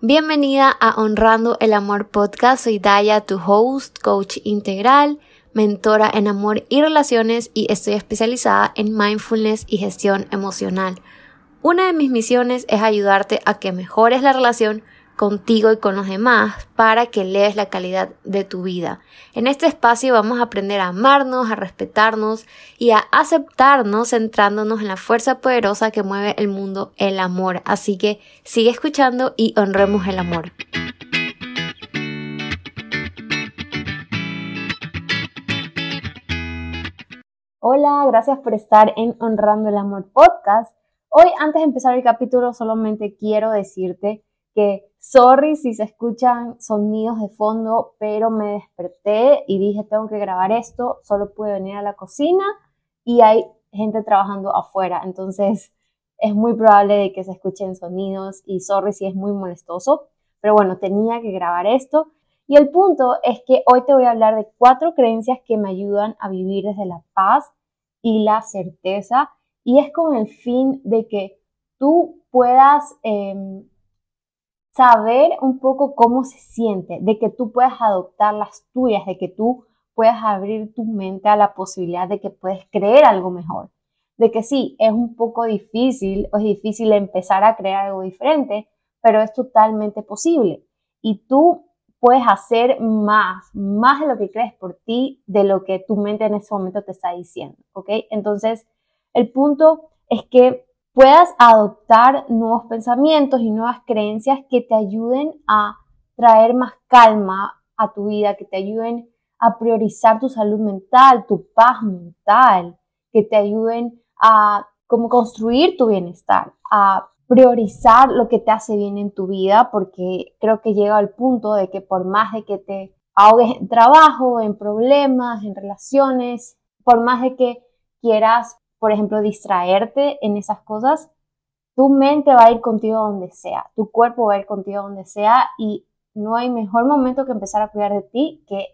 Bienvenida a Honrando el Amor Podcast. Soy Daya, tu host, coach integral, mentora en amor y relaciones y estoy especializada en mindfulness y gestión emocional. Una de mis misiones es ayudarte a que mejores la relación contigo y con los demás para que lees la calidad de tu vida. En este espacio vamos a aprender a amarnos, a respetarnos y a aceptarnos centrándonos en la fuerza poderosa que mueve el mundo, el amor. Así que sigue escuchando y honremos el amor. Hola, gracias por estar en Honrando el Amor podcast. Hoy, antes de empezar el capítulo, solamente quiero decirte que, sorry si se escuchan sonidos de fondo, pero me desperté y dije, tengo que grabar esto, solo pude venir a la cocina y hay gente trabajando afuera, entonces es muy probable de que se escuchen sonidos y sorry si es muy molestoso, pero bueno, tenía que grabar esto. Y el punto es que hoy te voy a hablar de cuatro creencias que me ayudan a vivir desde la paz y la certeza y es con el fin de que tú puedas em, saber un poco cómo se siente, de que tú puedas adoptar las tuyas, de que tú puedas abrir tu mente a la posibilidad de que puedes creer algo mejor. De que sí, es un poco difícil, es difícil empezar a crear algo diferente, pero es totalmente posible. Y tú puedes hacer más, más de lo que crees por ti, de lo que tu mente en ese momento te está diciendo, ¿ok? Entonces, el punto es que puedas adoptar nuevos pensamientos y nuevas creencias que te ayuden a traer más calma a tu vida, que te ayuden a priorizar tu salud mental, tu paz mental, que te ayuden a como construir tu bienestar, a priorizar lo que te hace bien en tu vida, porque creo que llega al punto de que por más de que te ahogues en trabajo, en problemas, en relaciones, por más de que quieras por ejemplo, distraerte en esas cosas, tu mente va a ir contigo donde sea, tu cuerpo va a ir contigo donde sea y no hay mejor momento que empezar a cuidar de ti que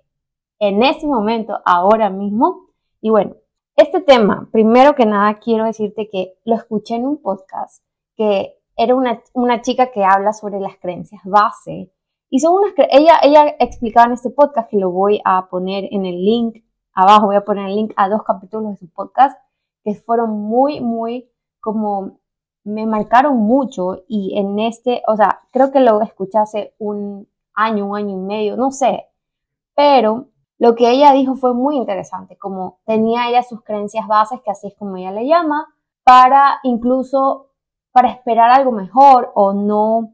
en ese momento, ahora mismo. Y bueno, este tema, primero que nada, quiero decirte que lo escuché en un podcast que era una, una chica que habla sobre las creencias base. Y son ella, ella explicaba en este podcast que lo voy a poner en el link abajo, voy a poner el link a dos capítulos de su podcast que fueron muy, muy como me marcaron mucho y en este, o sea, creo que lo escuché hace un año, un año y medio, no sé, pero lo que ella dijo fue muy interesante, como tenía ella sus creencias bases, que así es como ella le llama, para incluso, para esperar algo mejor o no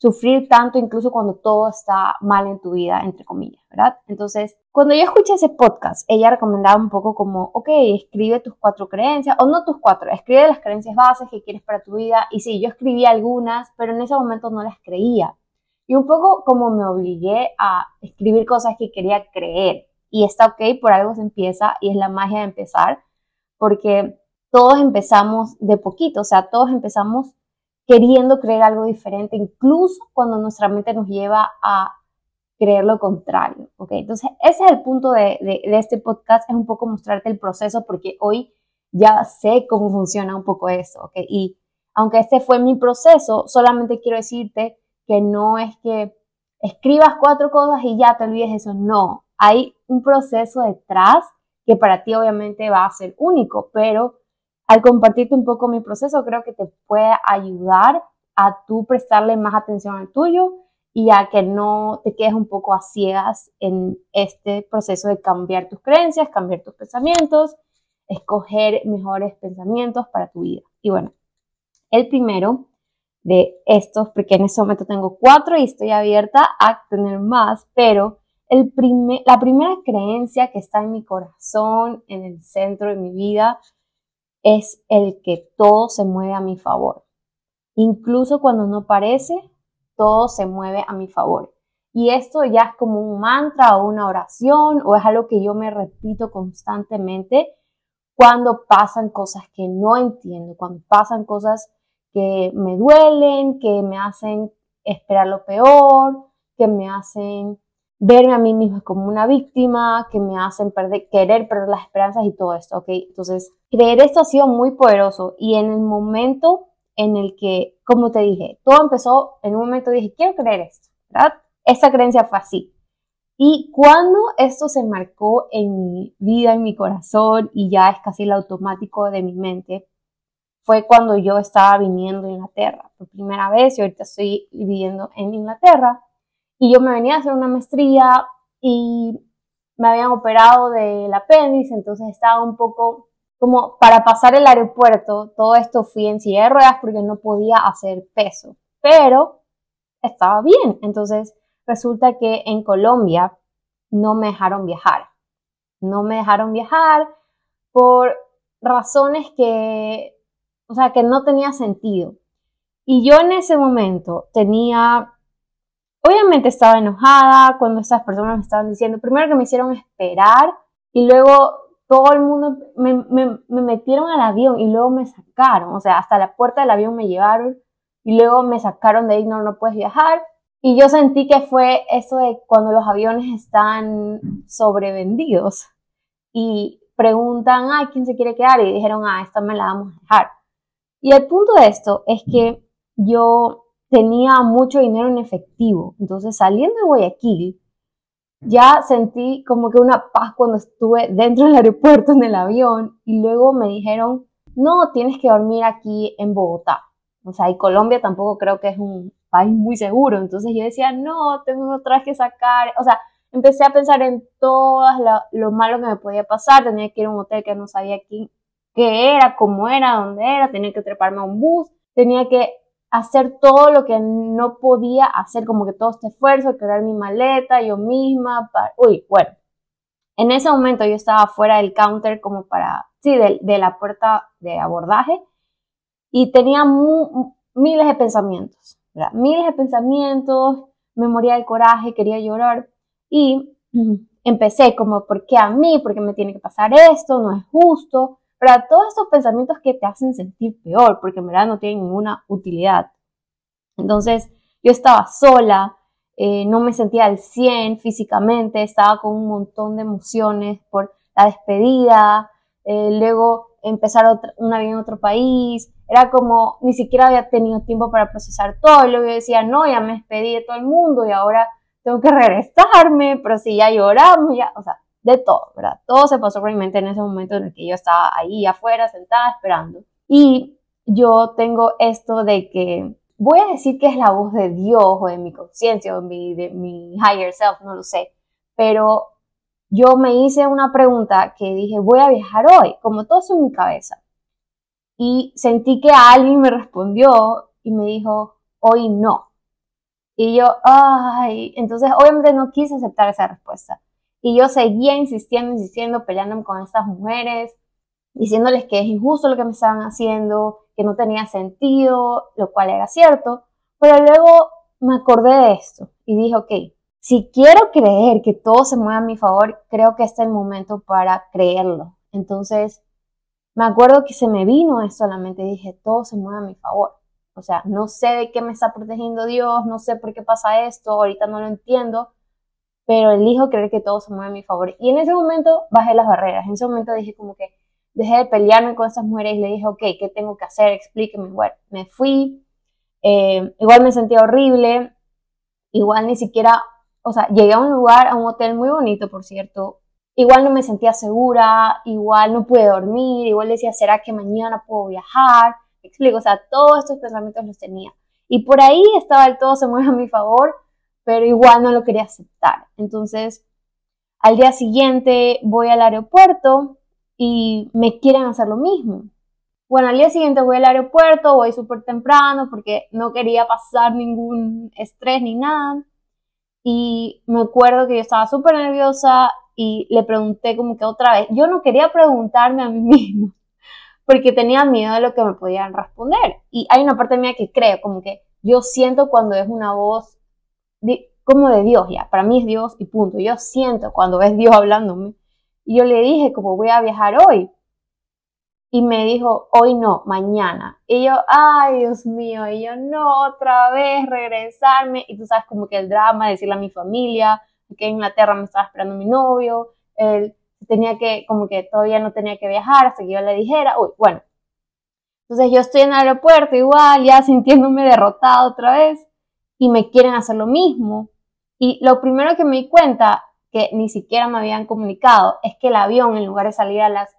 sufrir tanto incluso cuando todo está mal en tu vida, entre comillas, ¿verdad? Entonces, cuando yo escuché ese podcast, ella recomendaba un poco como, ok, escribe tus cuatro creencias, o no tus cuatro, escribe las creencias bases que quieres para tu vida. Y sí, yo escribí algunas, pero en ese momento no las creía. Y un poco como me obligué a escribir cosas que quería creer. Y está ok, por algo se empieza y es la magia de empezar, porque todos empezamos de poquito, o sea, todos empezamos queriendo creer algo diferente, incluso cuando nuestra mente nos lleva a creer lo contrario. ¿ok? Entonces, ese es el punto de, este podcast, es un poco mostrarte el proceso, porque hoy ya sé cómo funciona un poco eso. ¿ok? Y aunque este fue mi proceso, solamente quiero decirte que no es que escribas cuatro cosas y ya te olvides eso. No, hay un proceso detrás que para ti obviamente va a ser único, pero al compartirte un poco mi proceso, creo que te puede ayudar a tú prestarle más atención al tuyo y a que no te quedes un poco a ciegas en este proceso de cambiar tus creencias, cambiar tus pensamientos, escoger mejores pensamientos para tu vida. Y bueno, el primero de estos, porque en este momento tengo cuatro y estoy abierta a tener más, pero el la primera creencia que está en mi corazón, en el centro de mi vida, es el que todo se mueve a mi favor. Incluso cuando no parece, todo se mueve a mi favor. Y esto ya es como un mantra o una oración o es algo que yo me repito constantemente cuando pasan cosas que no entiendo, cuando pasan cosas que me duelen, que me hacen esperar lo peor, que me hacen verme a mí misma como una víctima, que me hacen perder, querer perder las esperanzas y todo esto, ¿ok? Entonces, creer esto ha sido muy poderoso y en el momento en el que, como te dije, todo empezó en un momento, dije, quiero creer esto, ¿verdad? Esta creencia fue así. Y cuando esto se marcó en mi vida, en mi corazón, y ya es casi el automático de mi mente, fue cuando yo estaba viniendo a Inglaterra por primera vez y ahorita estoy viviendo en Inglaterra. Y yo me venía a hacer una maestría y me habían operado del apéndice, entonces estaba un poco como para pasar el aeropuerto, todo esto fui en silla de ruedas porque no podía hacer peso, pero estaba bien. Entonces resulta que en Colombia no me dejaron viajar. No me dejaron viajar por razones que, o sea, que no tenía sentido. Y yo en ese momento tenía, obviamente estaba enojada cuando estas personas me estaban diciendo, primero que me hicieron esperar y luego todo el mundo me, me, metieron al avión y luego me sacaron, o sea, hasta la puerta del avión me llevaron y luego me sacaron de ahí, no, no puedes viajar. Y yo sentí que fue eso de cuando los aviones están sobrevendidos y preguntan, ay, ¿quién se quiere quedar? Y dijeron, ah, esta me la vamos a dejar. Y el punto de esto es que yo tenía mucho dinero en efectivo. Entonces, saliendo de Guayaquil, ya sentí como que una paz cuando estuve dentro del aeropuerto en el avión y luego me dijeron, no, tienes que dormir aquí en Bogotá. O sea, y Colombia tampoco creo que es un país muy seguro. Entonces yo decía, no, tengo otra vez que sacar. O sea, empecé a pensar en todo lo, malo que me podía pasar. Tenía que ir a un hotel que no sabía quién, qué era, cómo era, dónde era. Tenía que treparme a un bus. Tenía que hacer todo lo que no podía hacer, como que todo este esfuerzo, crear mi maleta yo misma. Uy, bueno. En ese momento yo estaba fuera del counter como para, sí, de, la puerta de abordaje y tenía miles de pensamientos, ¿verdad? Miles de pensamientos, me moría de coraje, quería llorar y empecé como, ¿por qué a mí? ¿Por qué me tiene que pasar esto? No es justo. Para todos estos pensamientos que te hacen sentir peor, porque en verdad no tienen ninguna utilidad. Entonces, yo estaba sola, eh, no me sentía al 100 físicamente, estaba con un montón de emociones por la despedida, eh, luego empezar otra, una vida en otro país, era como ni siquiera había tenido tiempo para procesar todo, y luego yo decía, no, ya me despedí de todo el mundo y ahora tengo que regresarme, pero si ya lloramos, ya, o sea, de todo, ¿verdad? Todo se pasó por mi mente en ese momento en el que yo estaba ahí afuera, sentada, esperando. Y yo tengo esto de que voy a decir que es la voz de Dios o de mi conciencia o de mi, higher self, no lo sé, pero yo me hice una pregunta que dije, voy a viajar hoy, como todo eso en mi cabeza. Y sentí que alguien me respondió y me dijo, hoy no. Y yo, ay, entonces obviamente no quise aceptar esa respuesta. Y yo seguía insistiendo, insistiendo, peleándome con estas mujeres, diciéndoles que es injusto lo que me estaban haciendo, que no tenía sentido, lo cual era cierto. Pero luego me acordé de esto y dije, ok, si quiero creer que todo se mueve a mi favor, creo que este es el momento para creerlo. Entonces, me acuerdo que se me vino esto a la mente y dije, todo se mueve a mi favor. O sea, no sé de qué me está protegiendo Dios, no sé por qué pasa esto, ahorita no lo entiendo, pero elijo creer que todo se mueve a mi favor. Y en ese momento bajé las barreras, en ese momento dije como que dejé de pelearme con esas mujeres y le dije, ok, ¿qué tengo que hacer? Explíqueme. Bueno, me fui, eh, igual me sentía horrible, igual ni siquiera, o sea, llegué a un lugar, a un hotel muy bonito, por cierto, igual no me sentía segura, igual no pude dormir, igual decía, ¿será que mañana puedo viajar? explico, o sea, todos estos pensamientos los tenía. Y por ahí estaba el todo se mueve a mi favor, pero igual no lo quería aceptar. Entonces, al día siguiente voy al aeropuerto y me quieren hacer lo mismo. Bueno, al día siguiente voy al aeropuerto, voy súper temprano porque no quería pasar ningún estrés ni nada. Y me acuerdo que yo estaba súper nerviosa y le pregunté como que otra vez. Yo no quería preguntarme a mí mismo porque tenía miedo de lo que me podían responder. Y hay una parte mía que creo, como que yo siento cuando es una voz como de Dios, ya, para mí es Dios y punto. Yo siento cuando es Dios hablándome. Y yo le dije, como voy a viajar hoy. Y me dijo, hoy no, mañana. Y yo, ay, Dios mío. Y yo, no, otra vez regresarme. Y tú sabes, como que el drama, decirle a mi familia que en Inglaterra me estaba esperando mi novio. Él tenía que, como que todavía no tenía que viajar hasta que yo le dijera, uy, bueno. Entonces yo estoy en el aeropuerto igual, ya sintiéndome derrotado otra vez y me quieren hacer lo mismo. Y lo primero que me di cuenta, que ni siquiera me habían comunicado, es que el avión, en lugar de salir a las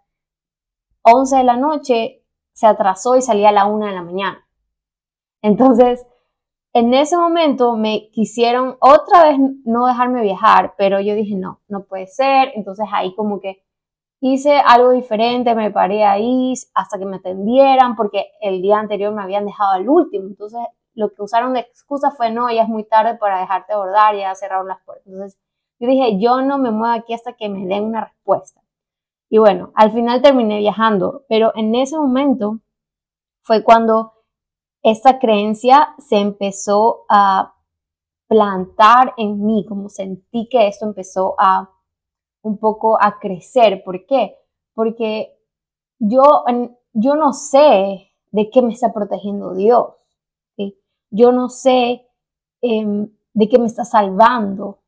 11 de la noche, se atrasó y salía a la 1 de la mañana. Entonces, en ese momento me quisieron otra vez no dejarme viajar, pero yo dije, no, no puede ser. Entonces ahí como que hice algo diferente, me paré ahí hasta que me atendieran, porque el día anterior me habían dejado al último. Entonces lo que usaron de excusa fue, no, ya es muy tarde para dejarte abordar, ya cerraron las puertas. Entonces yo dije, yo no me muevo aquí hasta que me den una respuesta. Y bueno, al final terminé viajando, pero en ese momento fue cuando esta creencia se empezó a plantar en mí, como sentí que esto empezó a un poco a crecer. ¿Por qué? Porque yo, yo no sé de qué me está protegiendo Dios. Yo no sé em, de qué me está salvando,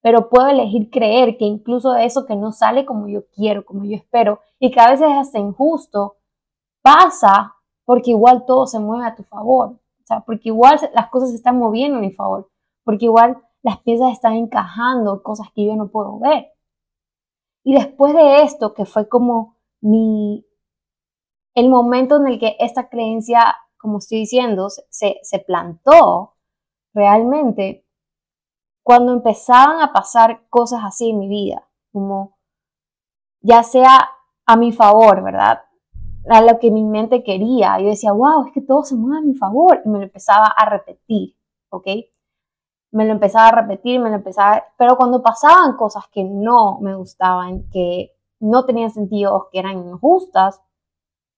pero puedo elegir creer que incluso eso que no sale como yo quiero, como yo espero, y que a veces es hasta injusto, pasa porque igual todo se mueve a tu favor, o sea, porque igual las cosas se están moviendo a mi favor, porque igual las piezas están encajando, cosas que yo no puedo ver. Y después de esto, que fue como mi, el momento en el que esta creencia, como estoy diciendo, se, se plantó realmente, cuando empezaban a pasar cosas así en mi vida, como ya sea a mi favor, ¿verdad? a lo que mi mente quería. Yo decía, wow, es que todo se mueve a mi favor. Y me lo empezaba a repetir, ¿ok? Me lo empezaba a repetir, me lo empezaba... Pero cuando pasaban cosas que no me gustaban, que no tenían sentido, que eran injustas,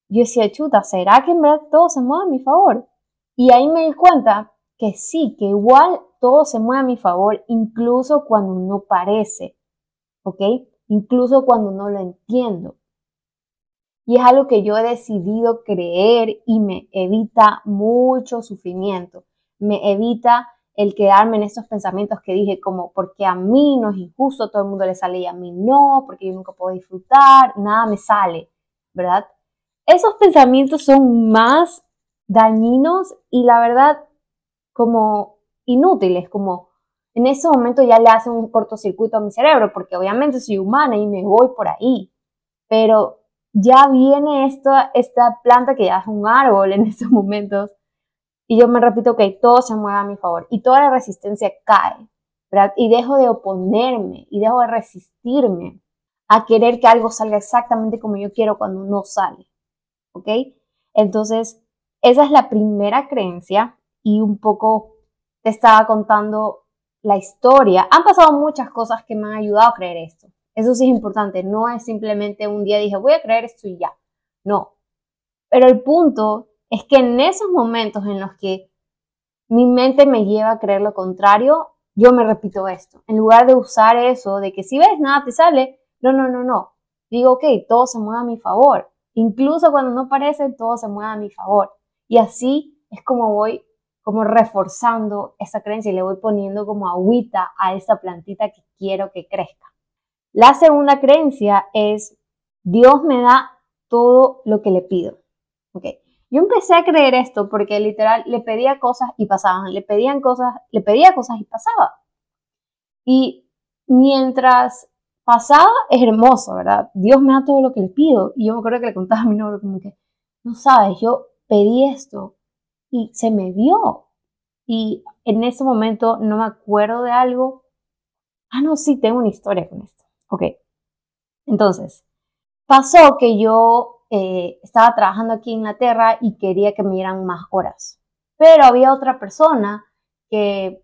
yo decía, chuta, ¿será que en verdad todo se mueve a mi favor? Y ahí me di cuenta que sí, que igual todo se mueve a mi favor, incluso cuando no parece, ¿ok? Incluso cuando no lo entiendo. Y es algo que yo he decidido creer y me evita mucho sufrimiento. Me evita el quedarme en estos pensamientos que dije como porque a mí no es injusto, todo el mundo le sale y a mí no, porque yo nunca puedo disfrutar, nada me sale, ¿verdad? Esos pensamientos son más dañinos y la verdad como inútiles, como en ese momento ya le hacen un cortocircuito a mi cerebro, porque obviamente soy humana y me voy por ahí, pero ya viene esta, planta que ya es un árbol en estos momentos. Y yo me repito que todo se mueve a mi favor y toda la resistencia cae. Y dejo de oponerme y dejo de resistirme a querer que algo salga exactamente como yo quiero cuando no sale, ¿ok? Entonces, esa es la primera creencia y un poco te estaba contando la historia. Han pasado muchas cosas que me han ayudado a creer esto. Eso sí es importante, no es simplemente un día dije voy a creer esto y ya. No. Pero el punto es que en esos momentos en los que mi mente me lleva a creer lo contrario, yo me repito esto. En lugar de usar eso de que si ves nada te sale, no, no, no, no. Digo, ok, todo se mueve a mi favor. Incluso cuando no parece, todo se mueve a mi favor. Y así es como voy como reforzando esa creencia y le voy poniendo como agüita a esa plantita que quiero que crezca. La segunda creencia es, Dios me da todo lo que le pido. Okay. Yo empecé a creer esto porque literal le pedía cosas y pasaban, le pedían cosas, le pedía cosas y pasaba. Y mientras pasaba es hermoso, ¿verdad? Dios me da todo lo que le pido. Y yo me acuerdo que le contaba a mi novio como que, no sabes, yo pedí esto y se me dio. Y en ese momento no me acuerdo de algo. Ah, no, sí, tengo una historia con esto. Ok. Entonces, pasó que yo eh, estaba trabajando aquí en Inglaterra y quería que me dieran más horas. Pero había otra persona que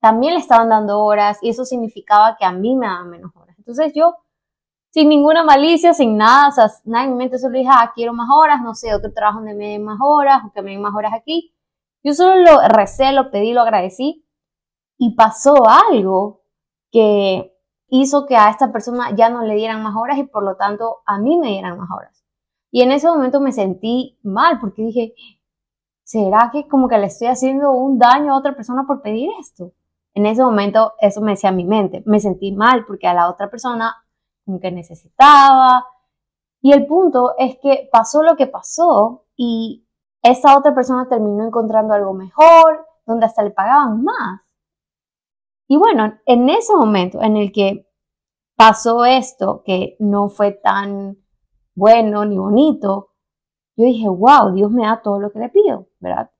también le estaban dando horas y eso significaba que a mí me daban menos horas. Entonces yo, sin ninguna malicia, sin nada, o sea, nada en mi mente solo dije, ah, quiero más horas, no sé, otro trabajo donde me den más horas o que me den más horas aquí. Yo solo lo recé, lo pedí, lo agradecí y pasó algo que hizo que a esta persona ya no le dieran más horas y por lo tanto a mí me dieran más horas. Y en ese momento me sentí mal porque dije, ¿será que como que le estoy haciendo un daño a otra persona por pedir esto? En ese momento eso me decía mi mente, me sentí mal porque a la otra persona como que necesitaba. Y el punto es que pasó lo que pasó y esa otra persona terminó encontrando algo mejor, donde hasta le pagaban más. Y bueno, en ese momento en el que pasó esto, que no fue tan bueno ni bonito, yo dije, wow, Dios me da todo lo que le pido, ¿verdad?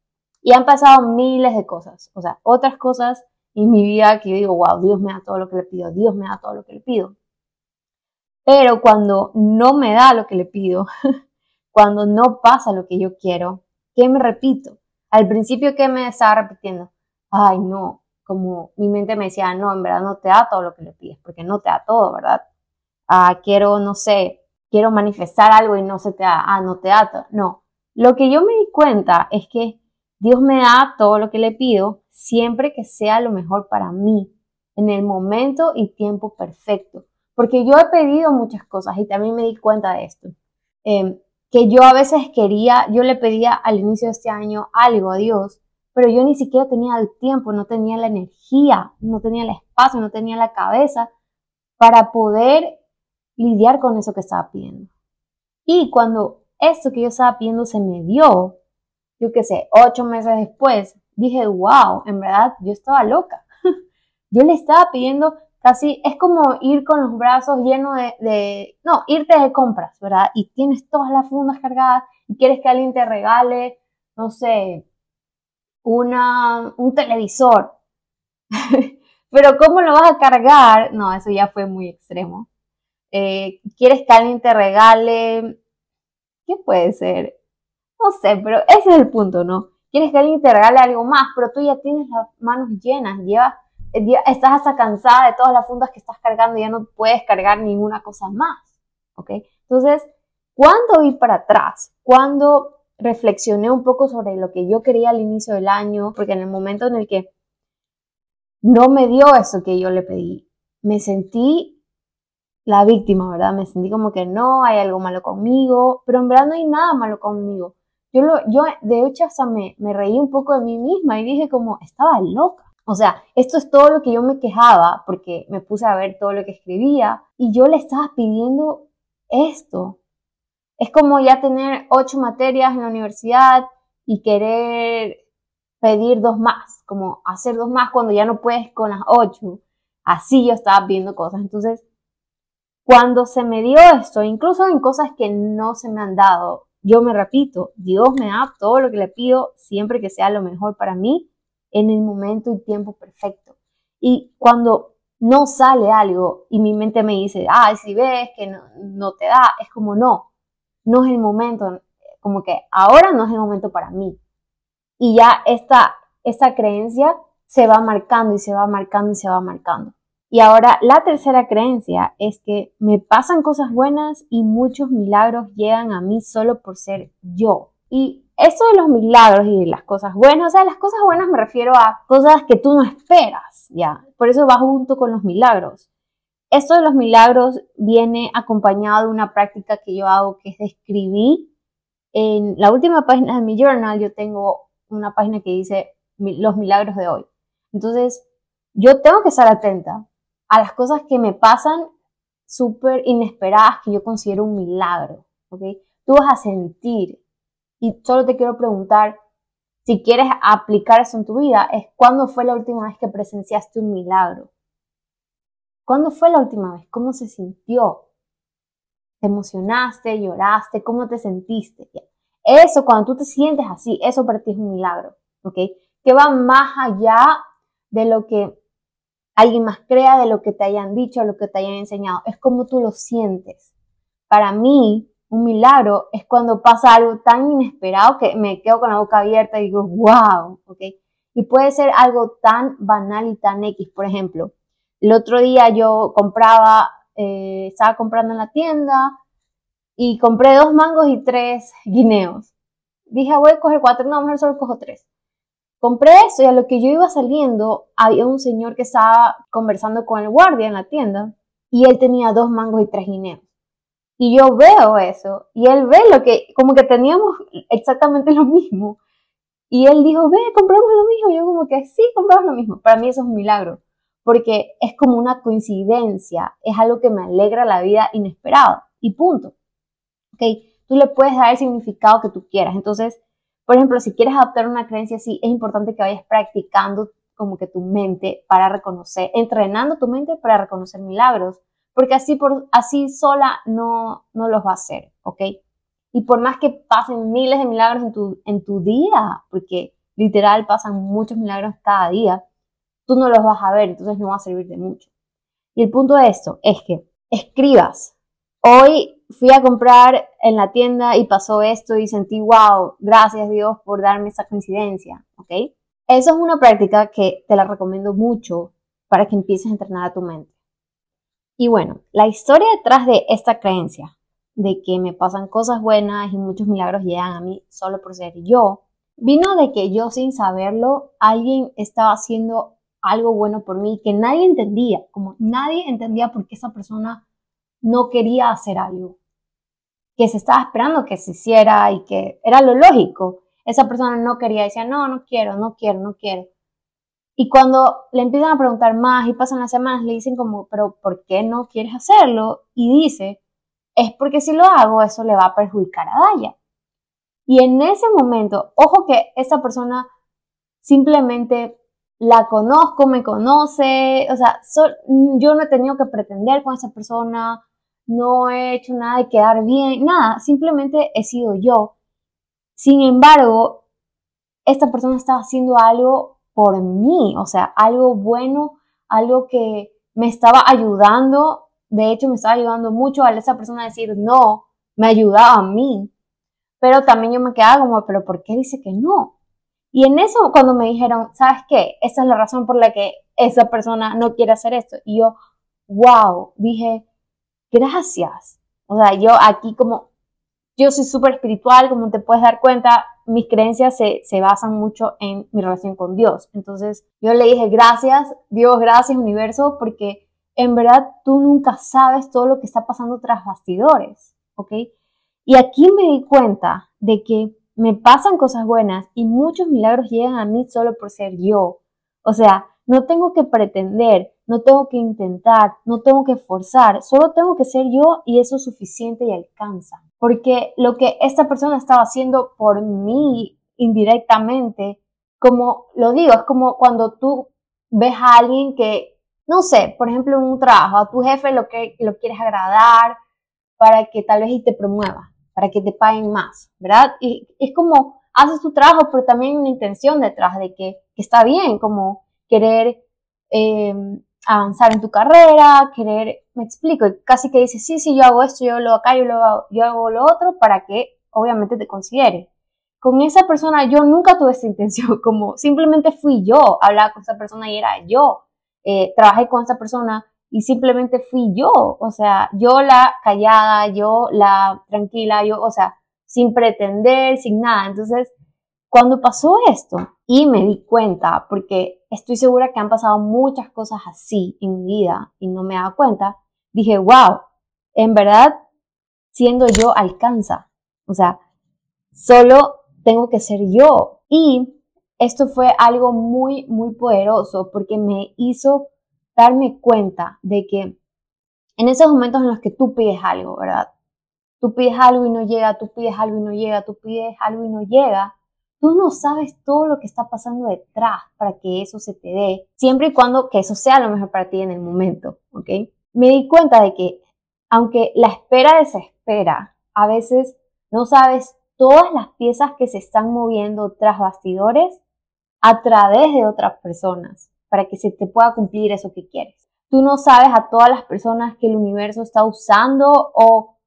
Y han pasado miles de cosas, o sea, otras cosas en mi vida que yo digo, wow, Dios me da todo lo que le pido, Dios me da todo lo que le pido. Pero cuando no me da lo que le pido, cuando no pasa lo que yo quiero, ¿qué me repito? Al principio, ¿qué me estaba repitiendo? Ay, no, como mi mente me decía, no, en verdad no te da todo lo que le pides, porque no te da todo, ¿verdad? Ah, quiero, no sé, quiero manifestar algo y no se te da, ah, no te da todo. No, lo que yo me di cuenta es que Dios me da todo lo que le pido siempre que sea lo mejor para mí, en el momento y tiempo perfecto. Porque yo he pedido muchas cosas y también me di cuenta de esto. Em, que yo a veces quería, yo le pedía al inicio de este año algo a Dios, pero yo ni siquiera tenía el tiempo, no tenía la energía, no tenía el espacio, no tenía la cabeza para poder lidiar con eso que estaba pidiendo. Y cuando esto que yo estaba pidiendo se me dio, yo qué sé, ocho meses después, dije, wow, en verdad yo estaba loca. yo le estaba pidiendo casi, es como ir con los brazos llenos de, no, irte de compras, ¿verdad? Y tienes todas las fundas cargadas y quieres que alguien te regale, no sé, una, un televisor. Pero ¿cómo lo vas a cargar? No, eso ya fue muy extremo. Eh, quieres que alguien te regale, ¿qué puede ser? No sé, pero ese es el punto, ¿no? Quieres que alguien te regale algo más, pero tú ya tienes las manos llenas, llevas, eh, estás hasta cansada de todas las fundas que estás cargando ya no puedes cargar ninguna cosa más, ¿ok? Entonces, cuando vi para atrás, cuando reflexioné un poco sobre lo que yo quería al inicio del año, porque en el momento en el que no me dio eso que yo le pedí, me sentí la víctima, ¿verdad? Me sentí como que no, hay algo malo conmigo, pero en verdad no hay nada malo conmigo. Yo, lo, yo de hecho, hasta me, me reí un poco de mí misma y dije como, estaba loca. O sea, esto es todo lo que yo me quejaba porque me puse a ver todo lo que escribía y yo le estaba pidiendo esto. Es como ya tener ocho materias en la universidad y querer pedir dos más, como hacer dos más cuando ya no puedes con las ocho. Así yo estaba viendo cosas. Entonces, cuando se me dio esto, incluso en cosas que no se me han dado, yo me repito, Dios me da todo lo que le pido siempre que sea lo mejor para mí en el momento y tiempo perfecto. Y cuando no sale algo y mi mente me dice, ay, si ves que no, te da, es como no, no es el momento, como que ahora no es el momento para mí. Y ya esta, esta creencia se va marcando y se va marcando y se va marcando. Y ahora la tercera creencia es que me pasan cosas buenas y muchos milagros llegan a mí solo por ser yo. Y eso de los milagros y de las cosas buenas, o sea, las cosas buenas me refiero a cosas que tú no esperas, ya. Por eso va junto con los milagros. Esto de los milagros viene acompañado de una práctica que yo hago que es de escribir. En la última página de mi journal yo tengo una página que dice los milagros de hoy. Entonces, yo tengo que estar atenta a las cosas que me pasan súper inesperadas que yo considero un milagro. Tú vas a sentir y solo te quiero preguntar si quieres aplicar eso en tu vida, es cuándo fue la última vez que presenciaste un milagro. ¿Cuándo fue la última vez? ¿Cómo se sintió? ¿Te emocionaste? ¿Lloraste? ¿Cómo te sentiste? Eso, cuando tú te sientes así, eso para ti es un milagro, ¿ok? Que va más allá de lo que alguien más crea de lo que te hayan dicho, lo que te hayan enseñado. Es como tú lo sientes. Para mí, un milagro es cuando pasa algo tan inesperado que me quedo con la boca abierta y digo, wow, ¿ok? Y puede ser algo tan banal y tan X. Por ejemplo, el otro día yo compraba, eh, estaba comprando en la tienda y compré dos mangos y tres guineos. Dije, voy a coger cuatro, no, mejor solo cojo tres. Compré eso y a lo que yo iba saliendo había un señor que estaba conversando con el guardia en la tienda y él tenía dos mangos y tres guineos. Y yo veo eso y él ve lo que, como que teníamos exactamente lo mismo. Y él dijo, ve, compramos lo mismo. Y yo como que sí, compramos lo mismo. Para mí eso es un milagro, porque es como una coincidencia, es algo que me alegra la vida inesperado. Y punto. ¿Ok? Tú le puedes dar el significado que tú quieras. Entonces, por ejemplo, si quieres adoptar una creencia así, es importante que vayas practicando como que tu mente para reconocer, entrenando tu mente para reconocer milagros, porque así, por, así sola no, no los va a hacer, ¿ok? Y por más que pasen miles de milagros en tu, en tu día, porque literal pasan muchos milagros cada día, tú no los vas a ver, entonces no va a servir de mucho. Y el punto de esto es que escribas. Hoy fui a comprar en la tienda y pasó esto y sentí, wow, gracias Dios por darme esa coincidencia, ¿ok? Eso es una práctica que te la recomiendo mucho para que empieces a entrenar a tu mente. Y bueno, la historia detrás de esta creencia, de que me pasan cosas buenas y muchos milagros llegan a mí solo por ser yo, vino de que yo sin saberlo, alguien estaba haciendo algo bueno por mí que nadie entendía, como nadie entendía por qué esa persona no quería hacer algo, que se estaba esperando que se hiciera y que era lo lógico esa persona no quería, decía, no, no quiero, no quiero, no quiero. Y cuando le empiezan a preguntar más y pasan las semanas, le dicen como, pero ¿por qué no quieres hacerlo? Y dice, es porque si lo hago, eso le va a perjudicar a Daya. Y en ese momento, ojo que esa persona simplemente la conozco, me conoce, o sea, yo no he tenido que pretender con esa persona, no he hecho nada de quedar bien, nada, simplemente he sido yo. Sin embargo, esta persona estaba haciendo algo por mí, o sea, algo bueno, algo que me estaba ayudando. De hecho, me estaba ayudando mucho a esa persona a decir no, me ayudaba a mí. Pero también yo me quedaba como, pero ¿por qué dice que no? Y en eso, cuando me dijeron, ¿sabes qué? Esa es la razón por la que esa persona no quiere hacer esto. Y yo, wow, dije, gracias. O sea, yo aquí como yo soy súper espiritual, como te puedes dar cuenta, mis creencias se, se, basan mucho en mi relación con Dios. Entonces yo le dije, gracias, Dios, gracias, universo, porque en verdad tú nunca sabes todo lo que está pasando tras bastidores, ¿ok? Y aquí me di cuenta de que me pasan cosas buenas y muchos milagros llegan a mí solo por ser yo. O sea, no tengo que pretender, no tengo que intentar, no tengo que forzar, solo tengo que ser yo y eso es suficiente y alcanza. Porque lo que esta persona estaba haciendo por mí indirectamente, como lo digo, es como cuando tú ves a alguien que, no sé, por ejemplo, un trabajo, a tu jefe lo que lo quieres agradar para que tal vez te promueva, para que te paguen más, ¿verdad? Y es como haces tu trabajo, pero también una intención detrás de que, que está bien, como querer eh, avanzar en tu carrera, querer, me explico, casi que dices, sí, sí, yo hago esto, yo hago acá, yo, lo, yo hago lo otro para que obviamente te considere. Con esa persona yo nunca tuve esa intención, como simplemente fui yo, hablaba con esa persona y era yo, eh, trabajé con esa persona y simplemente fui yo, o sea, yo la callada, yo la tranquila, yo, o sea, sin pretender, sin nada. Entonces, cuando pasó esto y me di cuenta, porque estoy segura que han pasado muchas cosas así en mi vida y no me daba cuenta, dije, wow, en verdad, siendo yo alcanza. O sea, solo tengo que ser yo. Y esto fue algo muy, muy poderoso porque me hizo darme cuenta de que en esos momentos en los que tú pides algo, ¿verdad? Tú pides algo y no llega, tú pides algo y no llega, tú pides algo y no llega, Tú no sabes todo lo que está pasando detrás para que eso se te dé, siempre y cuando que eso sea lo mejor para ti en el momento, ¿ok? Me di cuenta de que aunque la espera desespera, a veces no sabes todas las piezas que se están moviendo tras bastidores a través de otras personas para que se te pueda cumplir eso que quieres. Tú no sabes a todas las personas que el universo está usando o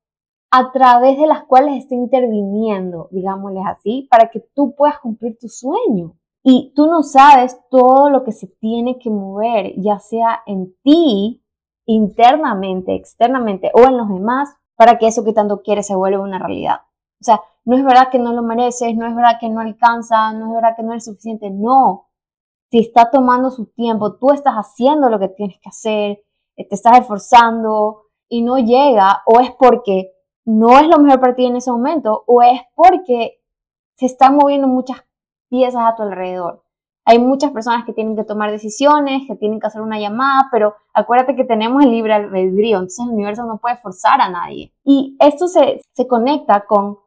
a través de las cuales está interviniendo, digámosles así, para que tú puedas cumplir tu sueño. Y tú no sabes todo lo que se tiene que mover, ya sea en ti, internamente, externamente o en los demás, para que eso que tanto quieres se vuelva una realidad. O sea, no es verdad que no lo mereces, no es verdad que no alcanza, no es verdad que no es suficiente, no. Si está tomando su tiempo, tú estás haciendo lo que tienes que hacer, te estás esforzando y no llega, o es porque no es lo mejor para ti en ese momento o es porque se están moviendo muchas piezas a tu alrededor. Hay muchas personas que tienen que tomar decisiones, que tienen que hacer una llamada, pero acuérdate que tenemos el libre albedrío, entonces el universo no puede forzar a nadie. Y esto se, se conecta con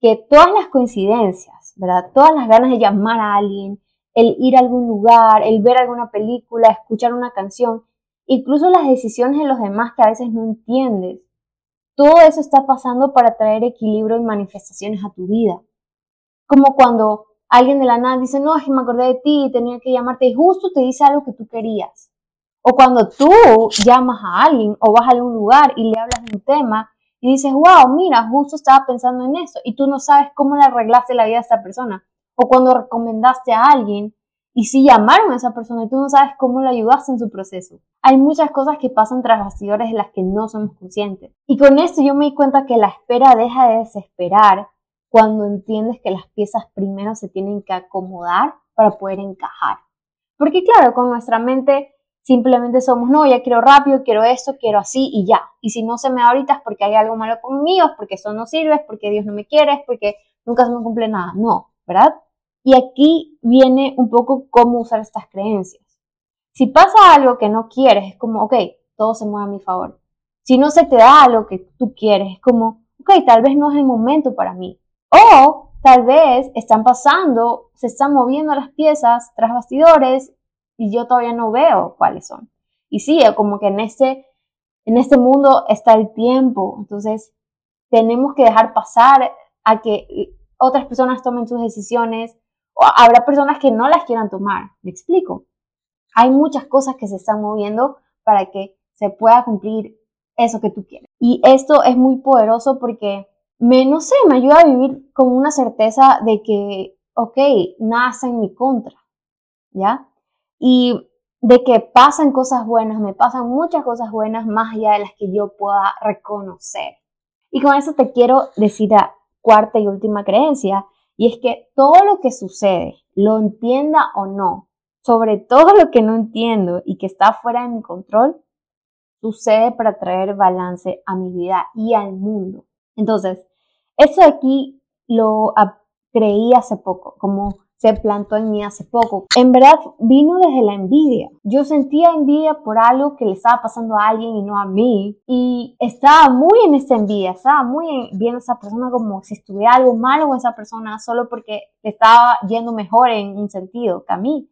que todas las coincidencias, ¿verdad? Todas las ganas de llamar a alguien, el ir a algún lugar, el ver alguna película, escuchar una canción, incluso las decisiones de los demás que a veces no entiendes. Todo eso está pasando para traer equilibrio y manifestaciones a tu vida. Como cuando alguien de la nada dice, no, me acordé de ti, tenía que llamarte y justo te dice algo que tú querías. O cuando tú llamas a alguien o vas a algún lugar y le hablas de un tema y dices, wow, mira, justo estaba pensando en eso y tú no sabes cómo le arreglaste la vida a esta persona. O cuando recomendaste a alguien y sí llamaron a esa persona y tú no sabes cómo le ayudaste en su proceso. Hay muchas cosas que pasan tras bastidores de las que no somos conscientes. Y con esto yo me di cuenta que la espera deja de desesperar cuando entiendes que las piezas primero se tienen que acomodar para poder encajar. Porque claro, con nuestra mente simplemente somos, no, ya quiero rápido, quiero esto, quiero así y ya. Y si no se me da ahorita es porque hay algo malo conmigo, es porque eso no sirve, es porque Dios no me quiere, es porque nunca se me cumple nada. No, ¿verdad? Y aquí viene un poco cómo usar estas creencias. Si pasa algo que no quieres, es como, ok, todo se mueve a mi favor. Si no se te da lo que tú quieres, es como, ok, tal vez no es el momento para mí. O tal vez están pasando, se están moviendo las piezas tras bastidores y yo todavía no veo cuáles son. Y sí, como que en este, en este mundo está el tiempo, entonces tenemos que dejar pasar a que otras personas tomen sus decisiones habrá personas que no las quieran tomar. ¿Me explico? Hay muchas cosas que se están moviendo para que se pueda cumplir eso que tú quieres. Y esto es muy poderoso porque me, no sé, me ayuda a vivir con una certeza de que, ok, nada está en mi contra, ¿ya? Y de que pasan cosas buenas, me pasan muchas cosas buenas más allá de las que yo pueda reconocer. Y con eso te quiero decir la cuarta y última creencia, y es que todo lo que sucede, lo entienda o no, sobre todo lo que no entiendo y que está fuera de mi control, sucede para traer balance a mi vida y al mundo. Entonces, eso aquí lo creí hace poco, como se plantó en mí hace poco. En verdad vino desde la envidia. Yo sentía envidia por algo que le estaba pasando a alguien y no a mí. Y estaba muy en esa envidia, estaba muy viendo a esa persona como si estuviera algo malo con esa persona solo porque le estaba yendo mejor en un sentido que a mí.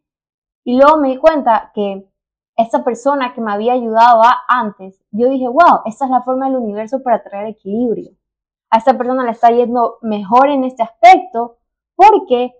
Y luego me di cuenta que esa persona que me había ayudado antes, yo dije, wow, esta es la forma del universo para traer equilibrio. A esta persona le está yendo mejor en este aspecto porque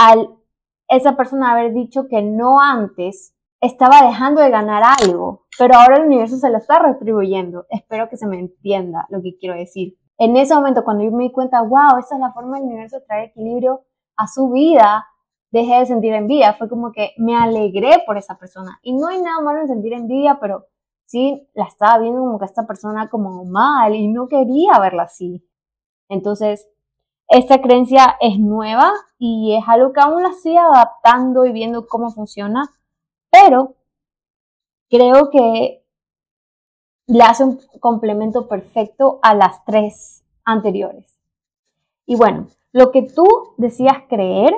al esa persona haber dicho que no antes, estaba dejando de ganar algo, pero ahora el universo se lo está retribuyendo. Espero que se me entienda lo que quiero decir. En ese momento, cuando yo me di cuenta, wow, esa es la forma del universo de traer equilibrio a su vida, dejé de sentir envidia. Fue como que me alegré por esa persona. Y no hay nada malo en sentir envidia, pero sí la estaba viendo como que esta persona como mal y no quería verla así. Entonces, esta creencia es nueva y es algo que aún la estoy adaptando y viendo cómo funciona, pero creo que le hace un complemento perfecto a las tres anteriores. Y bueno, lo que tú decías creer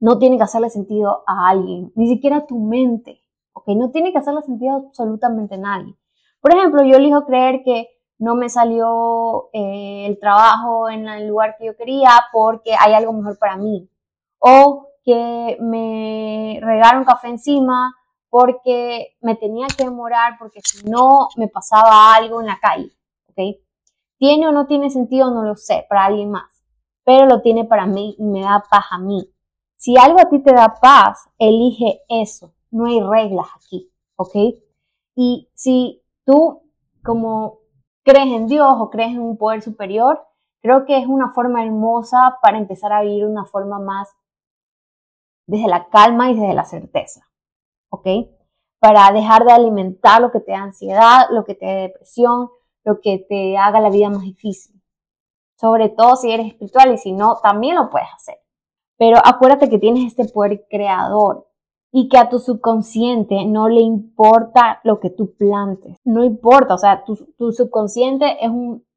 no tiene que hacerle sentido a alguien, ni siquiera a tu mente, ¿ok? No tiene que hacerle sentido a absolutamente nadie. Por ejemplo, yo elijo creer que no me salió eh, el trabajo en el lugar que yo quería porque hay algo mejor para mí. O que me regaron café encima porque me tenía que demorar porque si no me pasaba algo en la calle. ¿Ok? ¿Tiene o no tiene sentido? No lo sé, para alguien más. Pero lo tiene para mí y me da paz a mí. Si algo a ti te da paz, elige eso. No hay reglas aquí. ¿Ok? Y si tú como crees en Dios o crees en un poder superior, creo que es una forma hermosa para empezar a vivir una forma más desde la calma y desde la certeza. ¿Ok? Para dejar de alimentar lo que te da ansiedad, lo que te da depresión, lo que te haga la vida más difícil. Sobre todo si eres espiritual y si no, también lo puedes hacer. Pero acuérdate que tienes este poder creador y que a tu subconsciente no le importa lo que tú plantes. No importa, o sea, tu, subconsciente es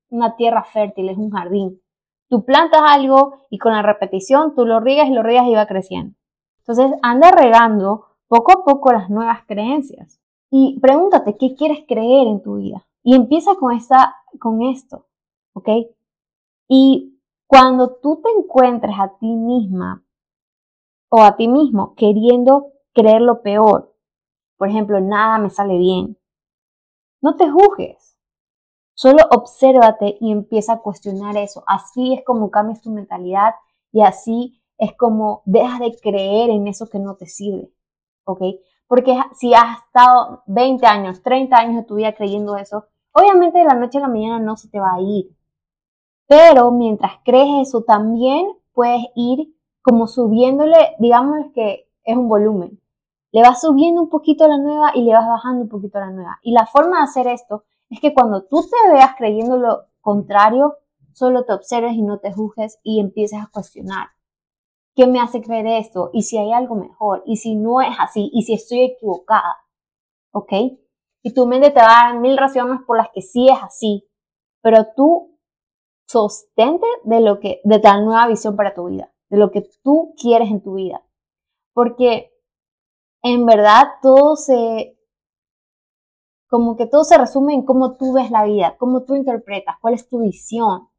una tierra fértil, es un jardín. Tú plantas algo y con la repetición tú lo riegas y lo riegas y va creciendo. Entonces, anda regando poco a poco las nuevas creencias y pregúntate qué quieres creer en tu vida. Y empieza con, esta, con esto, ¿ok? Y cuando tú te encuentres a ti misma o a ti mismo queriendo creer lo peor, por ejemplo, nada me sale bien, no te juzgues. Solo obsérvate y empieza a cuestionar eso. Así es como cambias tu mentalidad y así es como dejas de creer en eso que no te sirve. ¿Ok? Porque si has estado 20 años, 30 años de tu vida creyendo eso, obviamente de la noche a la mañana no se te va a ir. Pero mientras crees eso, también puedes ir como subiéndole, digamos que es un volumen. Le vas subiendo un poquito a la nueva y le vas bajando un poquito a la nueva. Y la forma de hacer esto es que cuando tú te veas creyendo lo contrario, solo te observes y no te juzgues y empieces a cuestionar. ¿Qué me hace creer esto? ¿Y si hay algo mejor? ¿Y si no es así? ¿Y si estoy equivocada? ¿Ok? Y tu mente te va a dar mil razones por las que sí es así, pero tú sostente de lo que, de la nueva visión para tu vida, de lo que tú quieres en tu vida. Porque en verdad todo se, como que todo se resume en cómo tú ves la vida, cómo tú interpretas, cuál es tu visión.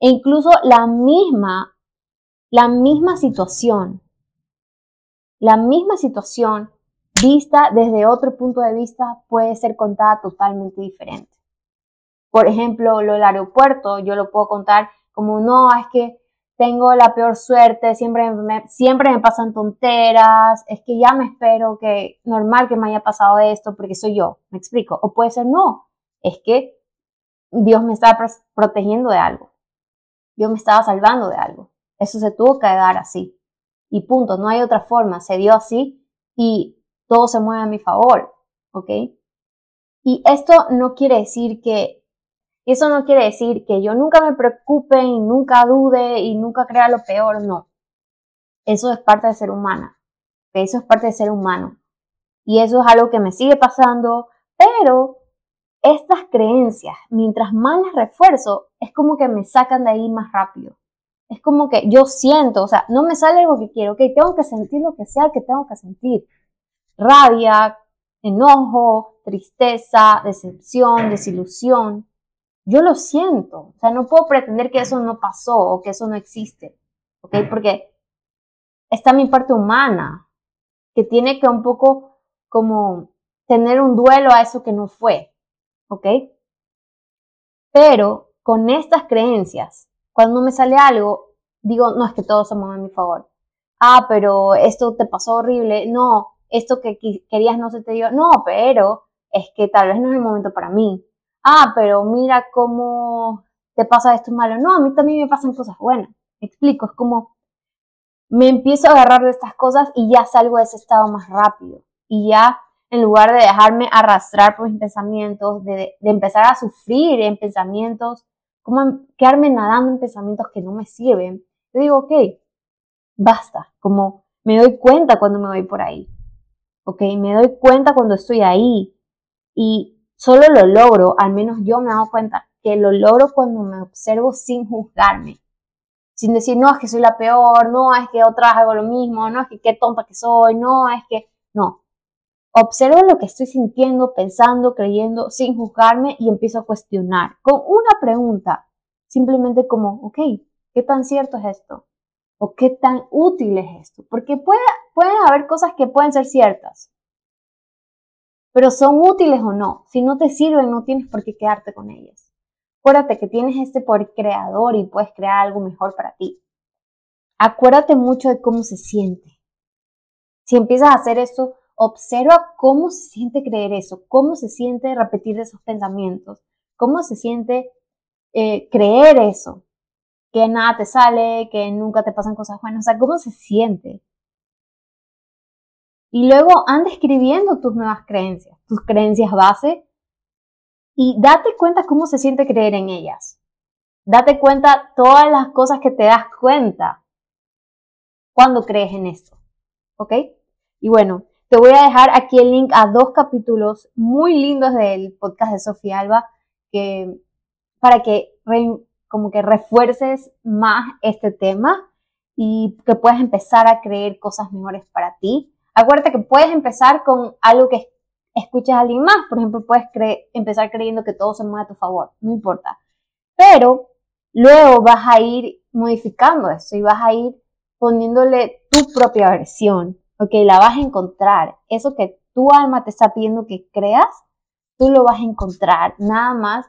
E incluso la misma, la misma situación, la misma situación vista desde otro punto de vista puede ser contada totalmente diferente. Por ejemplo, lo del aeropuerto, yo lo puedo contar como no, es que tengo la peor suerte, siempre me, siempre me pasan tonteras, es que ya me espero que normal que me haya pasado esto porque soy yo, me explico. O puede ser no, es que Dios me estaba protegiendo de algo, Dios me estaba salvando de algo. Eso se tuvo que dar así. Y punto, no hay otra forma, se dio así y todo se mueve a mi favor, ¿ok? Y esto no quiere decir que y eso no quiere decir que yo nunca me preocupe y nunca dude y nunca crea lo peor, no. Eso es parte de ser humana. Eso es parte de ser humano. Y eso es algo que me sigue pasando, pero estas creencias, mientras más las refuerzo, es como que me sacan de ahí más rápido. Es como que yo siento, o sea, no me sale algo que quiero, ok, tengo que sentir lo que sea que tengo que sentir. Rabia, enojo, tristeza, decepción, desilusión. Yo lo siento, o sea, no puedo pretender que eso no pasó o que eso no existe, ¿ok? Porque está mi parte humana, que tiene que un poco como tener un duelo a eso que no fue, ¿ok? Pero con estas creencias, cuando me sale algo, digo, no es que todos somos a mi favor. Ah, pero esto te pasó horrible. No, esto que querías no se te dio. No, pero es que tal vez no es el momento para mí ah, pero mira cómo te pasa esto malo. No, a mí también me pasan cosas buenas. Me explico, es como me empiezo a agarrar de estas cosas y ya salgo de ese estado más rápido. Y ya, en lugar de dejarme arrastrar por mis pensamientos, de, empezar a sufrir en pensamientos, como quedarme nadando en pensamientos que no me sirven, yo digo, ok, basta, como me doy cuenta cuando me voy por ahí. Ok, me doy cuenta cuando estoy ahí. Y Solo lo logro, al menos yo me he dado cuenta, que lo logro cuando me observo sin juzgarme. Sin decir, no, es que soy la peor, no, es que otra hago lo mismo, no, es que qué tonta que soy, no, es que, no. Observo lo que estoy sintiendo, pensando, creyendo, sin juzgarme y empiezo a cuestionar con una pregunta, simplemente como, ok, ¿qué tan cierto es esto? ¿O qué tan útil es esto? Porque puede, pueden haber cosas que pueden ser ciertas, pero son útiles o no. Si no te sirven, no tienes por qué quedarte con ellas. Acuérdate que tienes este poder creador y puedes crear algo mejor para ti. Acuérdate mucho de cómo se siente. Si empiezas a hacer eso, observa cómo se siente creer eso, cómo se siente repetir esos pensamientos, cómo se siente eh, creer eso, que nada te sale, que nunca te pasan cosas buenas, o sea, cómo se siente. Y luego anda escribiendo tus nuevas creencias, tus creencias base, y date cuenta cómo se siente creer en ellas. Date cuenta todas las cosas que te das cuenta cuando crees en esto. ¿Ok? Y bueno, te voy a dejar aquí el link a dos capítulos muy lindos del podcast de Sofía Alba que, para que como que refuerces más este tema y que puedes empezar a creer cosas mejores para ti. Acuérdate que puedes empezar con algo que escuches a alguien más. Por ejemplo, puedes empezar creyendo que todo se mueve a tu favor, no importa. Pero luego vas a ir modificando eso y vas a ir poniéndole tu propia versión, ¿ok? La vas a encontrar. Eso que tu alma te está pidiendo que creas, tú lo vas a encontrar. Nada más,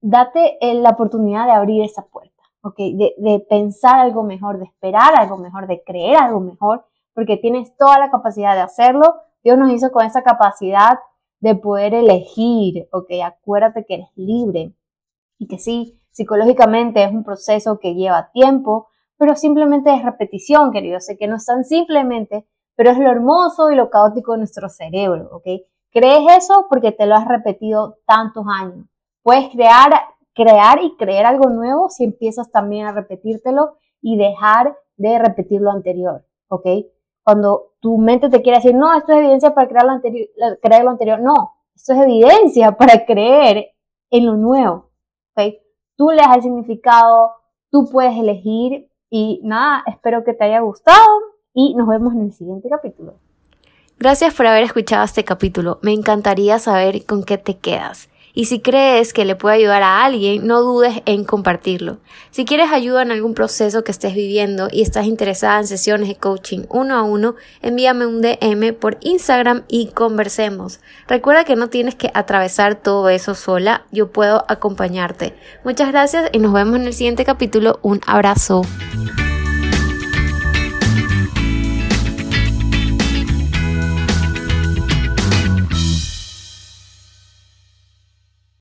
date la oportunidad de abrir esa puerta, ¿ok? De, de pensar algo mejor, de esperar algo mejor, de creer algo mejor, porque tienes toda la capacidad de hacerlo. Dios nos hizo con esa capacidad de poder elegir, ¿ok? Acuérdate que eres libre y que sí, psicológicamente es un proceso que lleva tiempo, pero simplemente es repetición, querido. Sé que no es tan simplemente, pero es lo hermoso y lo caótico de nuestro cerebro, ¿ok? Crees eso porque te lo has repetido tantos años. Puedes crear, crear y creer algo nuevo si empiezas también a repetírtelo y dejar de repetir lo anterior, ¿ok? Cuando tu mente te quiere decir, no, esto es evidencia para crear lo creer lo anterior, no, esto es evidencia para creer en lo nuevo, ¿ok? Tú le das el significado, tú puedes elegir y nada, espero que te haya gustado y nos vemos en el siguiente capítulo. Gracias por haber escuchado este capítulo. Me encantaría saber con qué te quedas. Y si crees que le puede ayudar a alguien, no dudes en compartirlo. Si quieres ayuda en algún proceso que estés viviendo y estás interesada en sesiones de coaching uno a uno, envíame un DM por Instagram y conversemos. Recuerda que no tienes que atravesar todo eso sola, yo puedo acompañarte. Muchas gracias y nos vemos en el siguiente capítulo. Un abrazo.